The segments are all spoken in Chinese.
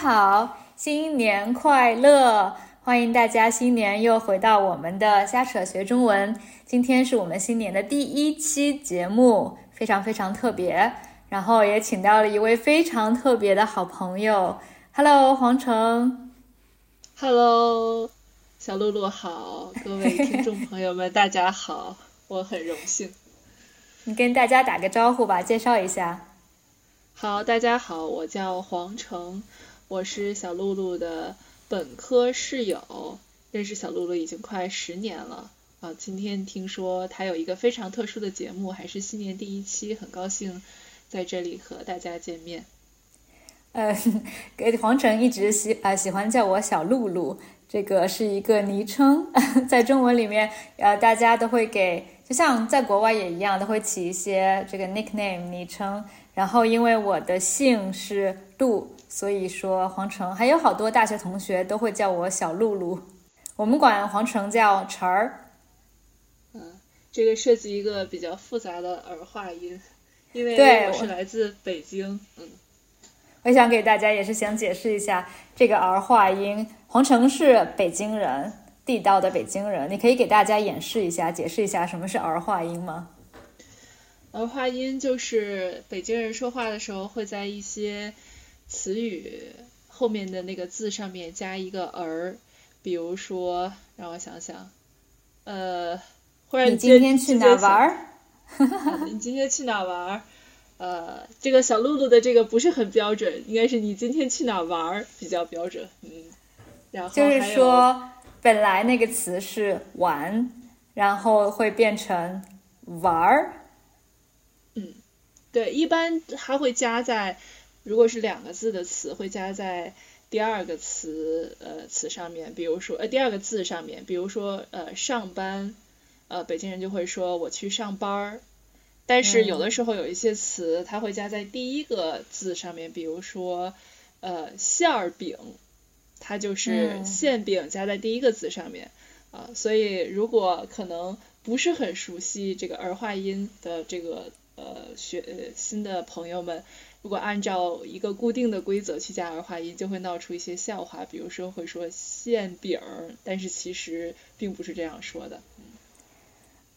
好，新年快乐！欢迎大家新年又回到我们的瞎扯学中文。今天是我们新年的第一期节目，非常非常特别。然后也请到了一位非常特别的好朋友，Hello，黄成。Hello，小露露好，各位听众朋友们，大家好，我很荣幸。你跟大家打个招呼吧，介绍一下。好，大家好，我叫黄成，我是小露露的本科室友，认识小露露已经快十年了啊。今天听说她有一个非常特殊的节目，还是新年第一期，很高兴在这里和大家见面。呃，给黄晨一直喜啊喜欢叫我小露露，这个是一个昵称，在中文里面呃大家都会给，就像在国外也一样，都会起一些这个 nickname 昵称。然后，因为我的姓是陆，所以说黄成还有好多大学同学都会叫我小露露。我们管黄成叫晨儿。嗯，这个涉及一个比较复杂的儿化音，因为我是来自北京。嗯，我想给大家也是想解释一下这个儿化音。黄成是北京人，地道的北京人，你可以给大家演示一下，解释一下什么是儿化音吗？儿化音就是北京人说话的时候会在一些词语后面的那个字上面加一个儿，比如说让我想想，呃，或者你今天去哪玩儿？你今天去哪玩儿？呃，这个小露露的这个不是很标准，应该是你今天去哪玩儿比较标准。嗯，然后就是说本来那个词是玩，然后会变成玩儿。对，一般它会加在，如果是两个字的词，会加在第二个词呃词上面，比如说呃第二个字上面，比如说呃上班，呃北京人就会说我去上班儿，但是有的时候有一些词它会加在第一个字上面，比如说呃馅儿饼，它就是馅饼加在第一个字上面啊，所以如果可能不是很熟悉这个儿化音的这个。呃，学新的朋友们，如果按照一个固定的规则去加儿化音，就会闹出一些笑话。比如说会说馅饼儿，但是其实并不是这样说的。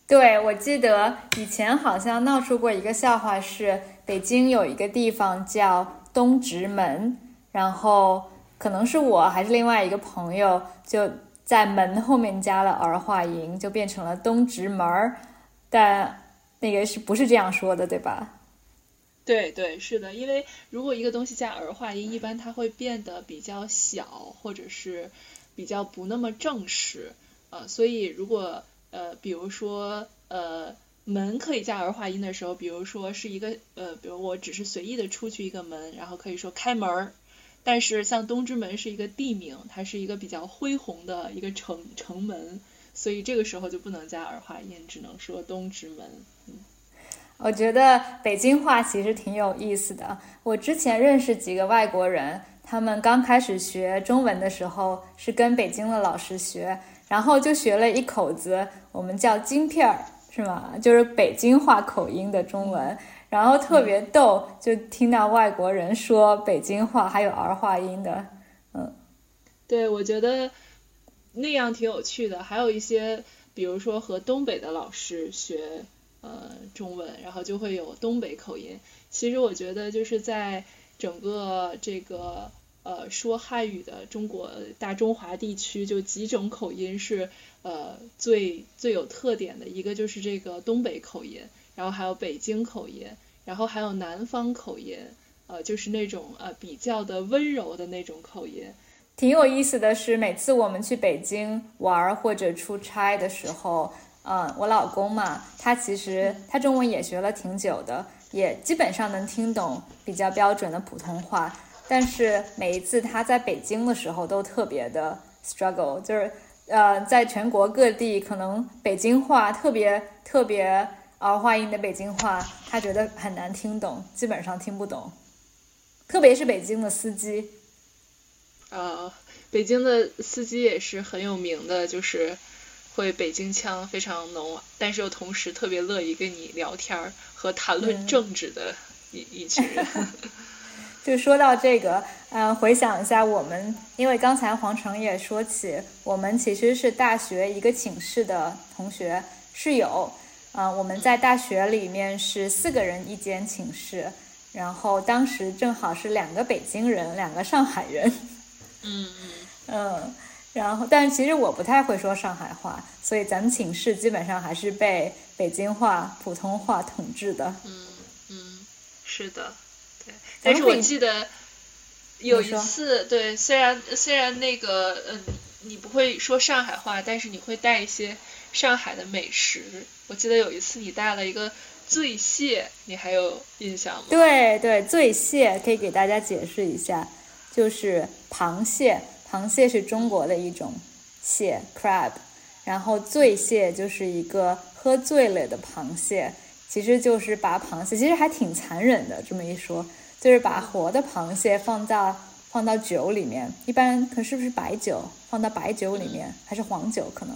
对，我记得以前好像闹出过一个笑话，是北京有一个地方叫东直门，然后可能是我还是另外一个朋友就在门后面加了儿化音，就变成了东直门儿，但。那个是不是这样说的，对吧？对对，是的，因为如果一个东西加儿化音，一般它会变得比较小，或者是比较不那么正式，呃，所以如果呃，比如说呃，门可以加儿化音的时候，比如说是一个呃，比如我只是随意的出去一个门，然后可以说开门儿，但是像东直门是一个地名，它是一个比较恢宏的一个城城门。所以这个时候就不能加儿化音，只能说东直门。嗯，我觉得北京话其实挺有意思的。我之前认识几个外国人，他们刚开始学中文的时候是跟北京的老师学，然后就学了一口子，我们叫京片儿，是吗？就是北京话口音的中文，然后特别逗，就听到外国人说北京话还有儿化音的。嗯，对，我觉得。那样挺有趣的，还有一些，比如说和东北的老师学呃中文，然后就会有东北口音。其实我觉得就是在整个这个呃说汉语的中国大中华地区，就几种口音是呃最最有特点的，一个就是这个东北口音，然后还有北京口音，然后还有南方口音，呃就是那种呃比较的温柔的那种口音。挺有意思的是，每次我们去北京玩或者出差的时候，嗯，我老公嘛，他其实他中文也学了挺久的，也基本上能听懂比较标准的普通话。但是每一次他在北京的时候，都特别的 struggle，就是呃，在全国各地，可能北京话特别特别儿化音的北京话，他觉得很难听懂，基本上听不懂，特别是北京的司机。呃，北京的司机也是很有名的，就是会北京腔非常浓，但是又同时特别乐意跟你聊天和谈论政治的一一群人。就说到这个，嗯，回想一下我们，因为刚才黄成也说起，我们其实是大学一个寝室的同学室友，啊，我们在大学里面是四个人一间寝室，然后当时正好是两个北京人，两个上海人，嗯嗯。嗯，然后但是其实我不太会说上海话，所以咱们寝室基本上还是被北京话、普通话统治的。嗯嗯，是的。对但是我记得有一次，对，虽然虽然那个，嗯，你不会说上海话，但是你会带一些上海的美食。我记得有一次你带了一个醉蟹，你还有印象吗？对对，醉蟹可以给大家解释一下，就是螃蟹，螃蟹是中国的一种蟹，crab，然后醉蟹就是一个喝醉了的螃蟹，其实就是把螃蟹，其实还挺残忍的，这么一说。就是把活的螃蟹放到放到酒里面，一般可是不是白酒放到白酒里面，还是黄酒？可能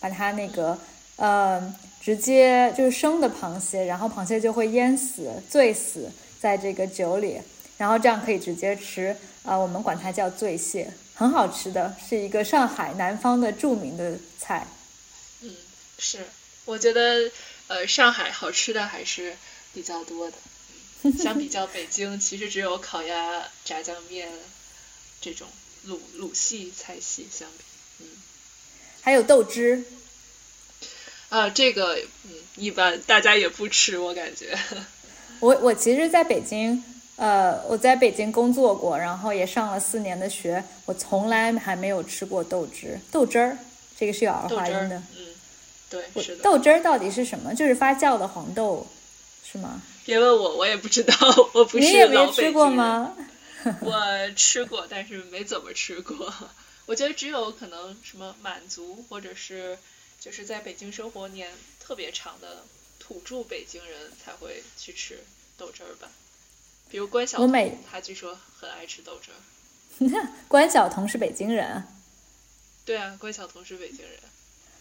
把它那个呃直接就是生的螃蟹，然后螃蟹就会淹死、醉死在这个酒里，然后这样可以直接吃。啊，我们管它叫醉蟹，很好吃的，是一个上海南方的著名的菜。嗯，是，我觉得呃上海好吃的还是比较多的。相比较北京，其实只有烤鸭、炸酱面这种鲁鲁系菜系相比，嗯，还有豆汁，啊，这个嗯一般大家也不吃，我感觉。我我其实在北京，呃，我在北京工作过，然后也上了四年的学，我从来还没有吃过豆汁豆汁儿，这个是有儿化音的，嗯，对，是的。豆汁儿到底是什么？就是发酵的黄豆，是吗？别问我，我也不知道，我不是你也没吃过吗？我 吃过，但是没怎么吃过。我觉得只有可能什么满族，或者是就是在北京生活年特别长的土著北京人才会去吃豆汁儿吧。比如关晓彤，我每他据说很爱吃豆汁儿。关晓彤是北京人。对啊，关晓彤是北京人。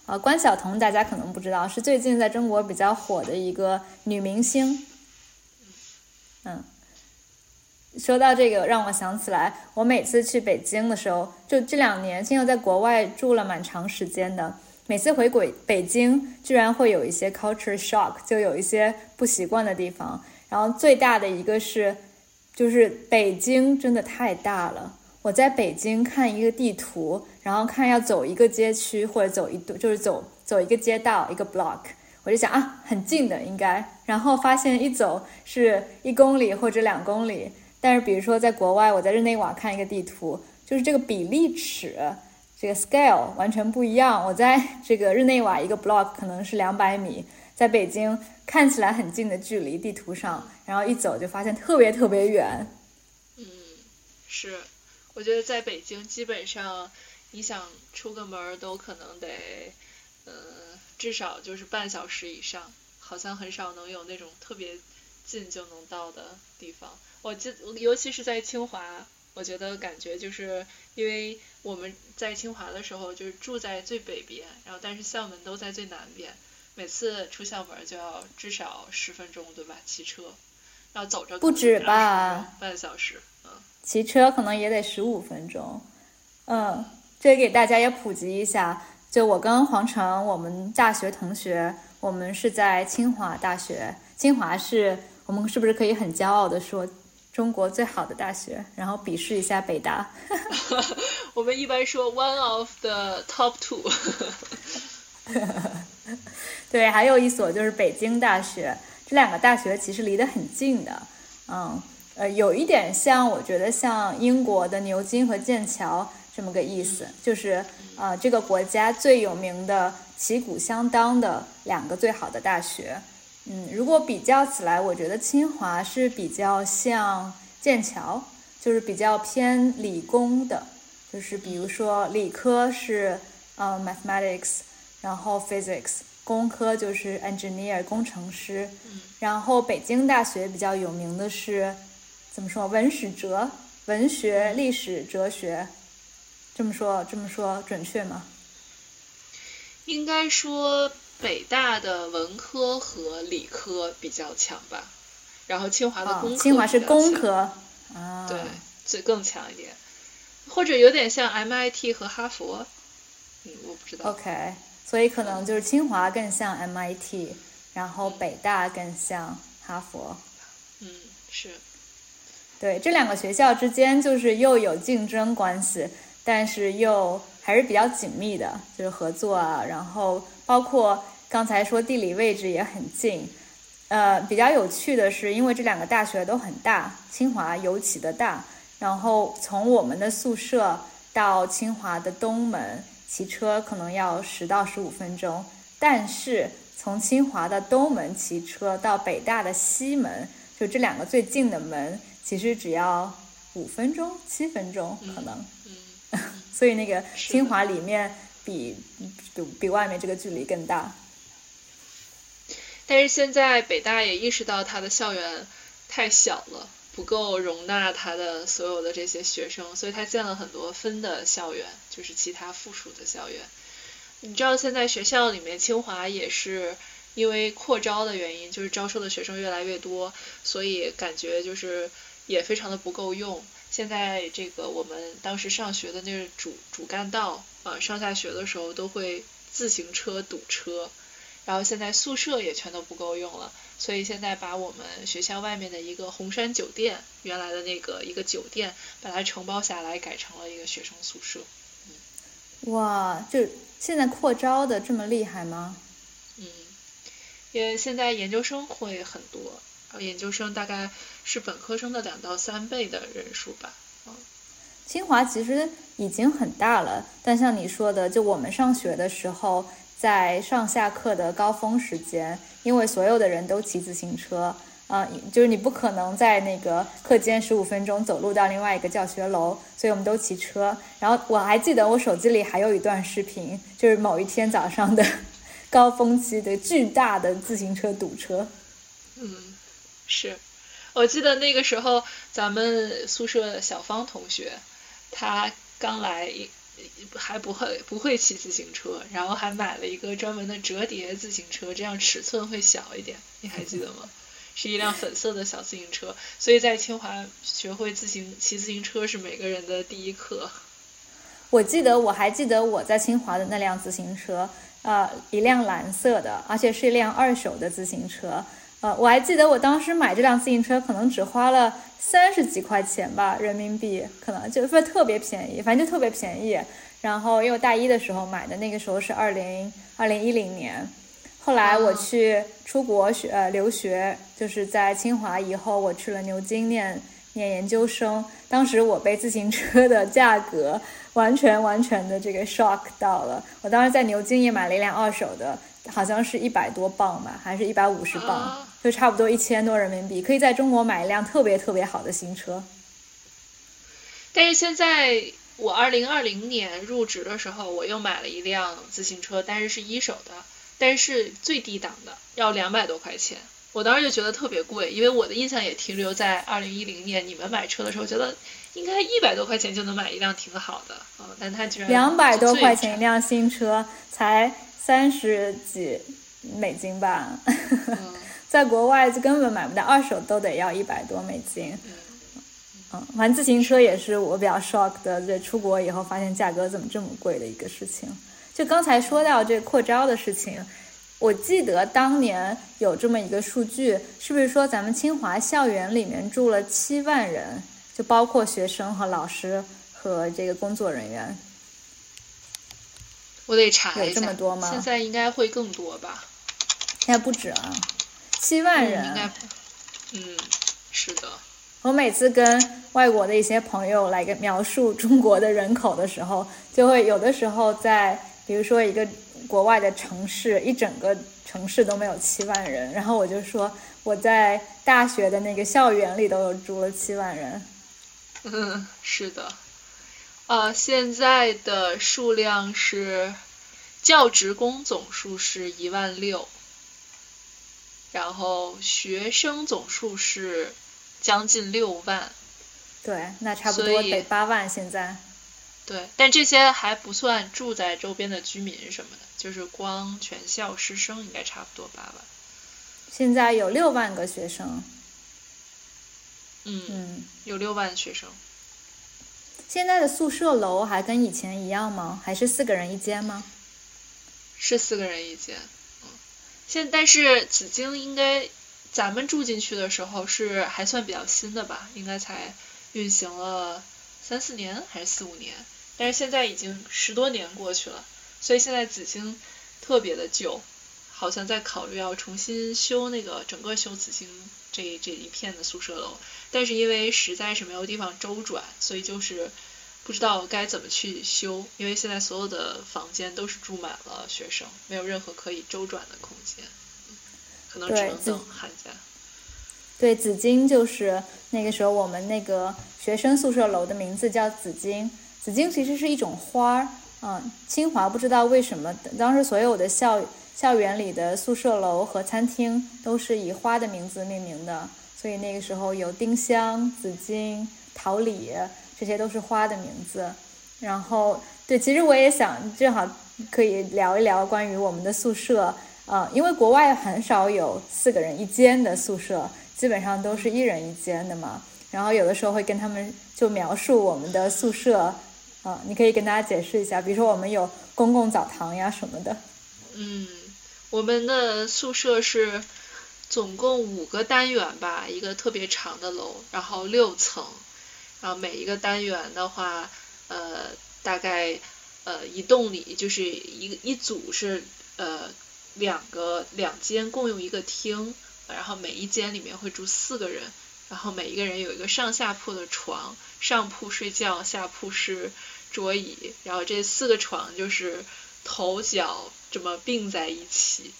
啊，关晓彤大家可能不知道，是最近在中国比较火的一个女明星。嗯，说到这个，让我想起来，我每次去北京的时候，就这两年，现在在国外住了蛮长时间的，每次回北北京，居然会有一些 culture shock，就有一些不习惯的地方。然后最大的一个是，就是北京真的太大了。我在北京看一个地图，然后看要走一个街区或者走一就是走走一个街道一个 block。我就想啊，很近的应该，然后发现一走是一公里或者两公里。但是比如说在国外，我在日内瓦看一个地图，就是这个比例尺，这个 scale 完全不一样。我在这个日内瓦一个 block 可能是两百米，在北京看起来很近的距离，地图上，然后一走就发现特别特别远。嗯，是，我觉得在北京基本上你想出个门都可能得，嗯。至少就是半小时以上，好像很少能有那种特别近就能到的地方。我记，尤其是在清华，我觉得感觉就是因为我们在清华的时候就是住在最北边，然后但是校门都在最南边，每次出校门就要至少十分钟，对吧？骑车，然后走着不止吧，半小时，嗯，骑车可能也得十五分钟，嗯，这给大家也普及一下。就我跟黄成，我们大学同学，我们是在清华大学。清华是我们是不是可以很骄傲的说中国最好的大学？然后鄙视一下北大。我们一般说 one of the top two。对，还有一所就是北京大学。这两个大学其实离得很近的，嗯，呃，有一点像，我觉得像英国的牛津和剑桥。这么个意思，就是呃，这个国家最有名的旗鼓相当的两个最好的大学，嗯，如果比较起来，我觉得清华是比较像剑桥，就是比较偏理工的，就是比如说理科是呃 mathematics，然后 physics，工科就是 engineer 工程师，然后北京大学比较有名的是怎么说文史哲，文学、历史、哲学。这么说，这么说准确吗？应该说北大的文科和理科比较强吧，然后清华的工科。清华是工科，啊，对，最更强一点，或者有点像 MIT 和哈佛，嗯，我不知道。OK，所以可能就是清华更像 MIT，然后北大更像哈佛。嗯，是，对，这两个学校之间就是又有竞争关系，但是又还是比较紧密的，就是合作啊，然后包括刚才说地理位置也很近。呃，比较有趣的是，因为这两个大学都很大，清华尤其的大，然后从我们的宿舍到清华的东门骑车可能要十到十五分钟，但是从清华的东门骑车到北大的西门，就这两个最近的门，其实只要五分钟、七分钟可能。嗯，所以那个清华里面比比比外面这个距离更大。但是现在北大也意识到它的校园太小了，不够容纳他的所有的这些学生，所以他建了很多分的校园，就是其他附属的校园。你知道现在学校里面清华也是因为扩招的原因，就是招收的学生越来越多，所以感觉就是也非常的不够用。现在这个我们当时上学的那个主主干道啊、上下学的时候都会自行车堵车，然后现在宿舍也全都不够用了，所以现在把我们学校外面的一个红山酒店，原来的那个一个酒店，把它承包下来，改成了一个学生宿舍。哇，就现在扩招的这么厉害吗？嗯，因为现在研究生会很多，然后研究生大概是本科生的两到三倍的人数吧。清华其实已经很大了，但像你说的，就我们上学的时候，在上下课的高峰时间，因为所有的人都骑自行车，啊、就是你不可能在那个课间十五分钟走路到另外一个教学楼，所以我们都骑车。然后我还记得我手机里还有一段视频，就是某一天早上的 高峰期的巨大的自行车堵车。嗯，是，我记得那个时候咱们宿舍小芳同学，她刚来还不会不会骑自行车，然后还买了一个专门的折叠自行车，这样尺寸会小一点，你还记得吗？是一辆粉色的小自行车，所以在清华学会自行骑自行车是每个人的第一课。我记得我还记得我在清华的那辆自行车，呃，一辆蓝色的，而且是一辆二手的自行车。呃，我还记得我当时买这辆自行车，可能只花了三十几块钱吧，人民币，可能就是特别便宜，反正就特别便宜。然后因为我大一的时候买的，那个时候是二零二零一零年。后来我去出国学呃留学，就是在清华以后，我去了牛津念念研究生。当时我被自行车的价格完全完全的这个 shock 到了。我当时在牛津也买了一辆二手的，好像是一百多磅吧，还是一百五十磅，啊就差不多一千多人民币，可以在中国买一辆特别特别好的新车。但是现在我二零二零年入职的时候，我又买了一辆自行车，但是是一手的，但是最低档的要两百多块钱。我当时就觉得特别贵，因为我的印象也停留在二零一零年，你们买车的时候觉得应该一百多块钱就能买一辆挺好的啊、但它居然两百多块钱一辆新车，才三十几美金吧，嗯 在国外就根本买不到，二手都得要一百多美金。嗯嗯，反正自行车也是我比较 shock 的，这出国以后发现价格怎么这么贵的一个事情。就刚才说到这扩招的事情，我记得当年有这么一个数据，是不是说咱们清华校园里面住了七万人，就包括学生和老师和这个工作人员？我得查一下，有这么多吗现在应该会更多吧？现在不止啊，七万人。嗯应该，嗯，是的，我每次跟外国的一些朋友来个描述中国的人口的时候，就会有的时候在比如说一个国外的城市，一整个城市都没有七万人，然后我就说我在大学的那个校园里都有住了七万人。嗯，是的，啊，现在的数量是教职工总数是一万六，然后学生总数是将近六万，对，那差不多得八万现在。对，但这些还不算住在周边的居民什么的，就是光全校师生应该差不多八万。现在有六万个学生，嗯，嗯，有六万学生。现在的宿舍楼还跟以前一样吗？还是四个人一间吗？是四个人一间，嗯，现但是紫荆应该咱们住进去的时候是还算比较新的吧，应该才运行了三四年还是四五年，但是现在已经十多年过去了，所以现在紫荆特别的旧，好像在考虑要重新修那个整个修紫荆这这一片的宿舍楼，但是因为实在是没有地方周转，所以就是。不知道该怎么去修，因为现在所有的房间都是住满了学生，没有任何可以周转的空间，可能只对能等寒假。对，紫荆就是那个时候我们那个学生宿舍楼的名字叫紫荆。紫荆其实是一种花儿，嗯，清华不知道为什么当时所有的校校园里的宿舍楼和餐厅都是以花的名字命名的，所以那个时候有丁香、紫荆、桃李，这些都是花的名字。然后，对，其实我也想正好可以聊一聊关于我们的宿舍，呃，因为国外很少有四个人一间的宿舍，基本上都是一人一间的嘛。然后有的时候会跟他们就描述我们的宿舍，啊、你可以跟大家解释一下，比如说我们有公共澡堂呀什么的。嗯，我们的宿舍是总共五个单元吧，一个特别长的楼，然后六层，然后每一个单元的话，呃，大概呃一栋里就是一一组是呃两个两间共用一个厅，然后每一间里面会住四个人，然后每一个人有一个上下铺的床，上铺睡觉，下铺是桌椅，然后这四个床就是头脚这么并在一起。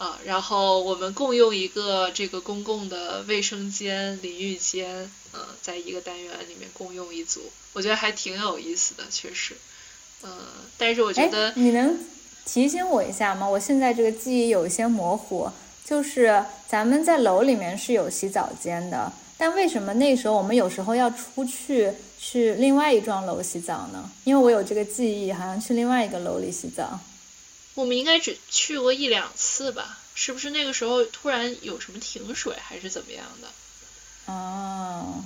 啊，然后我们共用一个这个公共的卫生间、淋浴间，呃，在一个单元里面共用一组，我觉得还挺有意思的，确实，呃，但是我觉哎得，你能提醒我一下吗？我现在这个记忆有一些模糊，就是咱们在楼里面是有洗澡间的，但为什么那时候我们有时候要出去去另外一幢楼洗澡呢？因为我有这个记忆，好像去另外一个楼里洗澡。我们应该只去过一两次吧？是不是那个时候突然有什么停水，还是怎么样的？哦，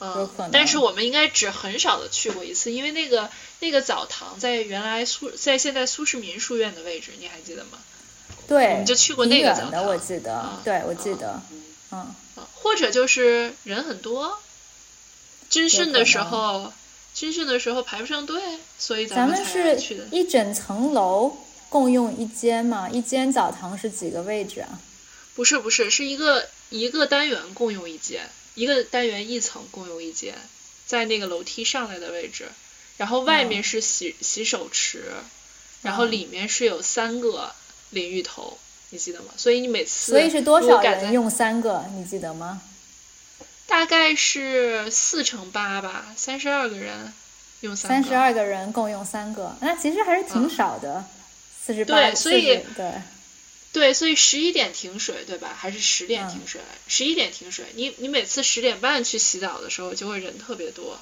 有嗯，但是我们应该只很少的去过一次，因为那个那个澡堂在原来苏在现在苏世民书院的位置，你还记得吗？对，我们就去过那个澡堂我记得，啊对，我记啊得，嗯，啊，或者就是人很多，军训的时候，军训的时候排不上队，所以咱们们才是去的。一整层楼共用一间嘛，一间澡堂是几个位置啊？不是不是，是一个一个单元共用一间，一个单元一层共用一间，在那个楼梯上来的位置，然后外面嗯是洗、洗手池，然后嗯里面是有三个淋浴头，你记得吗？所以你每次所以是多少人用三个？你记得吗？大概是四乘八吧，三十二个人用三个。三十二个人共用三个，那其实还是挺嗯少的，四十八，对所以对，对，所以十一点停水，对吧？还是十点停水？十一、点停水。你你每次十点半去洗澡的时候，就会人特别多。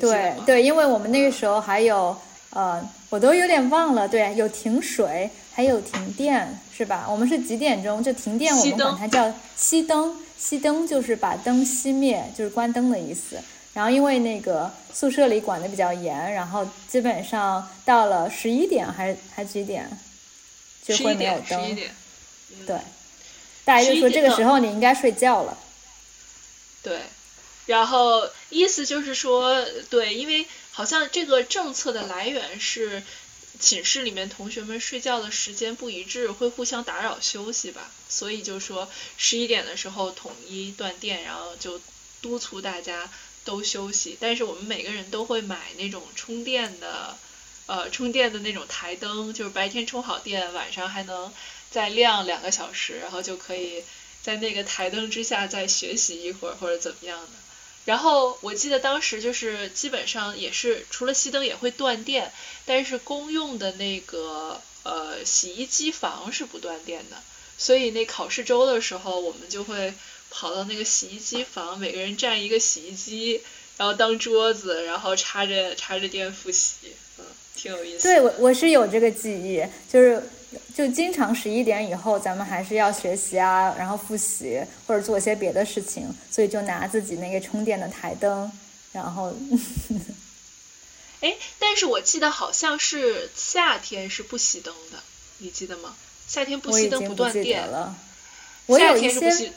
对对，因为我们那个时候还有呃，我都有点忘了，对，有停水，还有停电，是吧？我们是几点钟就停电？我们管它叫熄灯，熄灯就是把灯熄灭，就是关灯的意思。然后因为那个宿舍里管的比较严，然后基本上到了十一点还还几点就会没有灯。点。嗯对，大家就说这个时候你应该睡觉了。对，然后意思就是说，对，因为好像这个政策的来源是寝室里面同学们睡觉的时间不一致，会互相打扰休息吧，所以就说十一点的时候统一断电，然后就督促大家都休息。但是我们每个人都会买那种充电的，呃，充电的那种台灯，就是白天充好电，晚上还能再亮两个小时，然后就可以在那个台灯之下再学习一会儿或者怎么样的。然后我记得当时就是基本上也是除了熄灯也会断电，但是公用的那个呃洗衣机房是不断电的，所以那考试周的时候我们就会跑到那个洗衣机房，每个人占一个洗衣机，然后当桌子，然后插着插着电复习，嗯，挺有意思的。对，我我是有这个记忆，就是就经常十一点以后，咱们还是要学习啊，然后复习或者做一些别的事情，所以就拿自己那个充电的台灯，然后。哎，但是我记得好像是夏天是不熄灯的，你记得吗？夏天不熄灯不断电了。我有一些。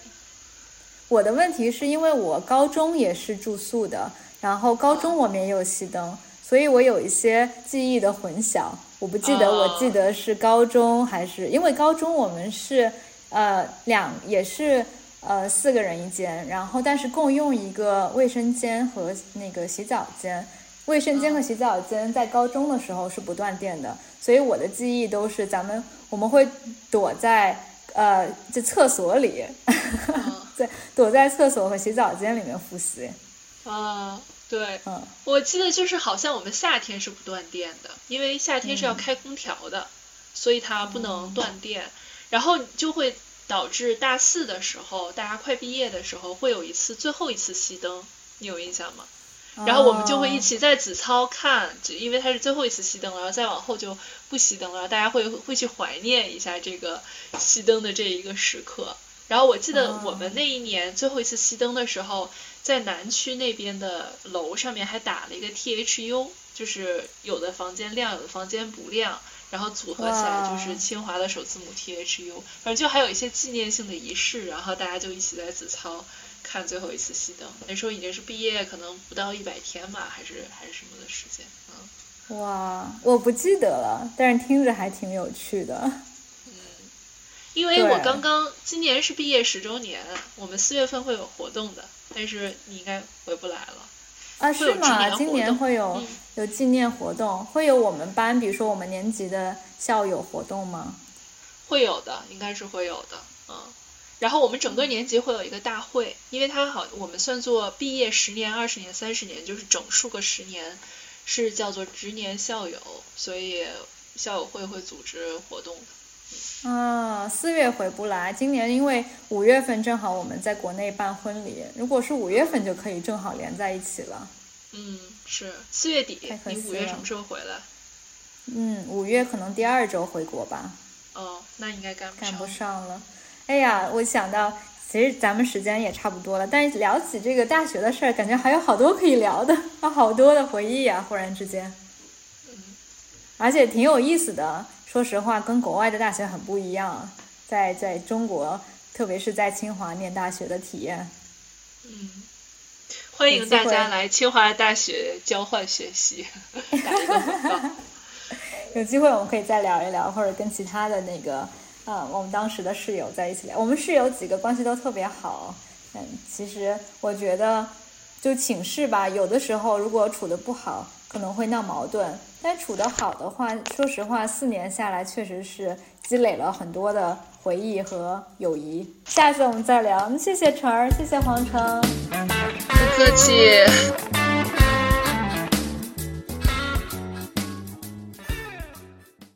我的问题是因为我高中也是住宿的，然后高中我们也有熄灯，所以我有一些记忆的混淆。我不记得，我记得是高中还是因为高中我们是呃两也是呃四个人一间，然后但是共用一个卫生间和那个洗澡间。卫生间和洗澡间在高中的时候是不断电的，所以我的记忆都是咱们我们会躲在呃这厕所里，在躲在厕所和洗澡间里面复习。啊，对，嗯，我记得就是好像我们夏天是不断电的，因为夏天是要开空调的，所以它不能断电，然后就会导致大四的时候，大家快毕业的时候会有一次最后一次熄灯，你有印象吗？然后我们就会一起在子操看，就因为它是最后一次熄灯了，然后再往后就不熄灯了，大家会会去怀念一下这个熄灯的这一个时刻。然后我记得我们那一年最后一次熄灯的时候，在南区那边的楼上面还打了一个 T H U，就是有的房间亮，有的房间不亮，然后组合起来就是清华的首字母 T H U，反正就还有一些纪念性的仪式，然后大家就一起在子操。看最后一次熄灯，那时候已经是毕业，可能不到一百天吧，还是还是什么的时间，嗯。哇，我不记得了，但是听着还挺有趣的。嗯，因为我刚刚今年是毕业十周年，我们四月份会有活动的，但是你应该回不来了。啊，是吗？今年会有有纪念活动，会有我们班，比如说我们年级的校友活动吗？会有的，应该是会有的，嗯。然后我们整个年级会有一个大会，因为它好，我们算作毕业十年、二十年、三十年，就是整数个十年，是叫做值年校友，所以校友会会组织活动的。啊，四月回不来，今年因为五月份正好我们在国内办婚礼，如果是五月份就可以正好连在一起了。嗯，是四月底，你五月什么时候回来？嗯，五月可能第二周回国吧。哦，那应该赶不赶不上了。哎呀，我想到，其实咱们时间也差不多了，但是聊起这个大学的事儿，感觉还有好多可以聊的，啊，好多的回忆啊！忽然之间，而且挺有意思的。说实话，跟国外的大学很不一样，在在中国，特别是在清华念大学的体验。嗯，欢迎大家来清华大学交换学习，打一个广告。有机会我们可以再聊一聊，或者跟其他的那个。嗯，我们当时的室友在一起聊，我们室友几个关系都特别好。嗯，其实我觉得，就寝室吧，有的时候如果处的不好，可能会闹矛盾；但处的好的话，说实话，四年下来确实是积累了很多的回忆和友谊。下次我们再聊。谢谢晨儿，谢谢黄晨，不客气。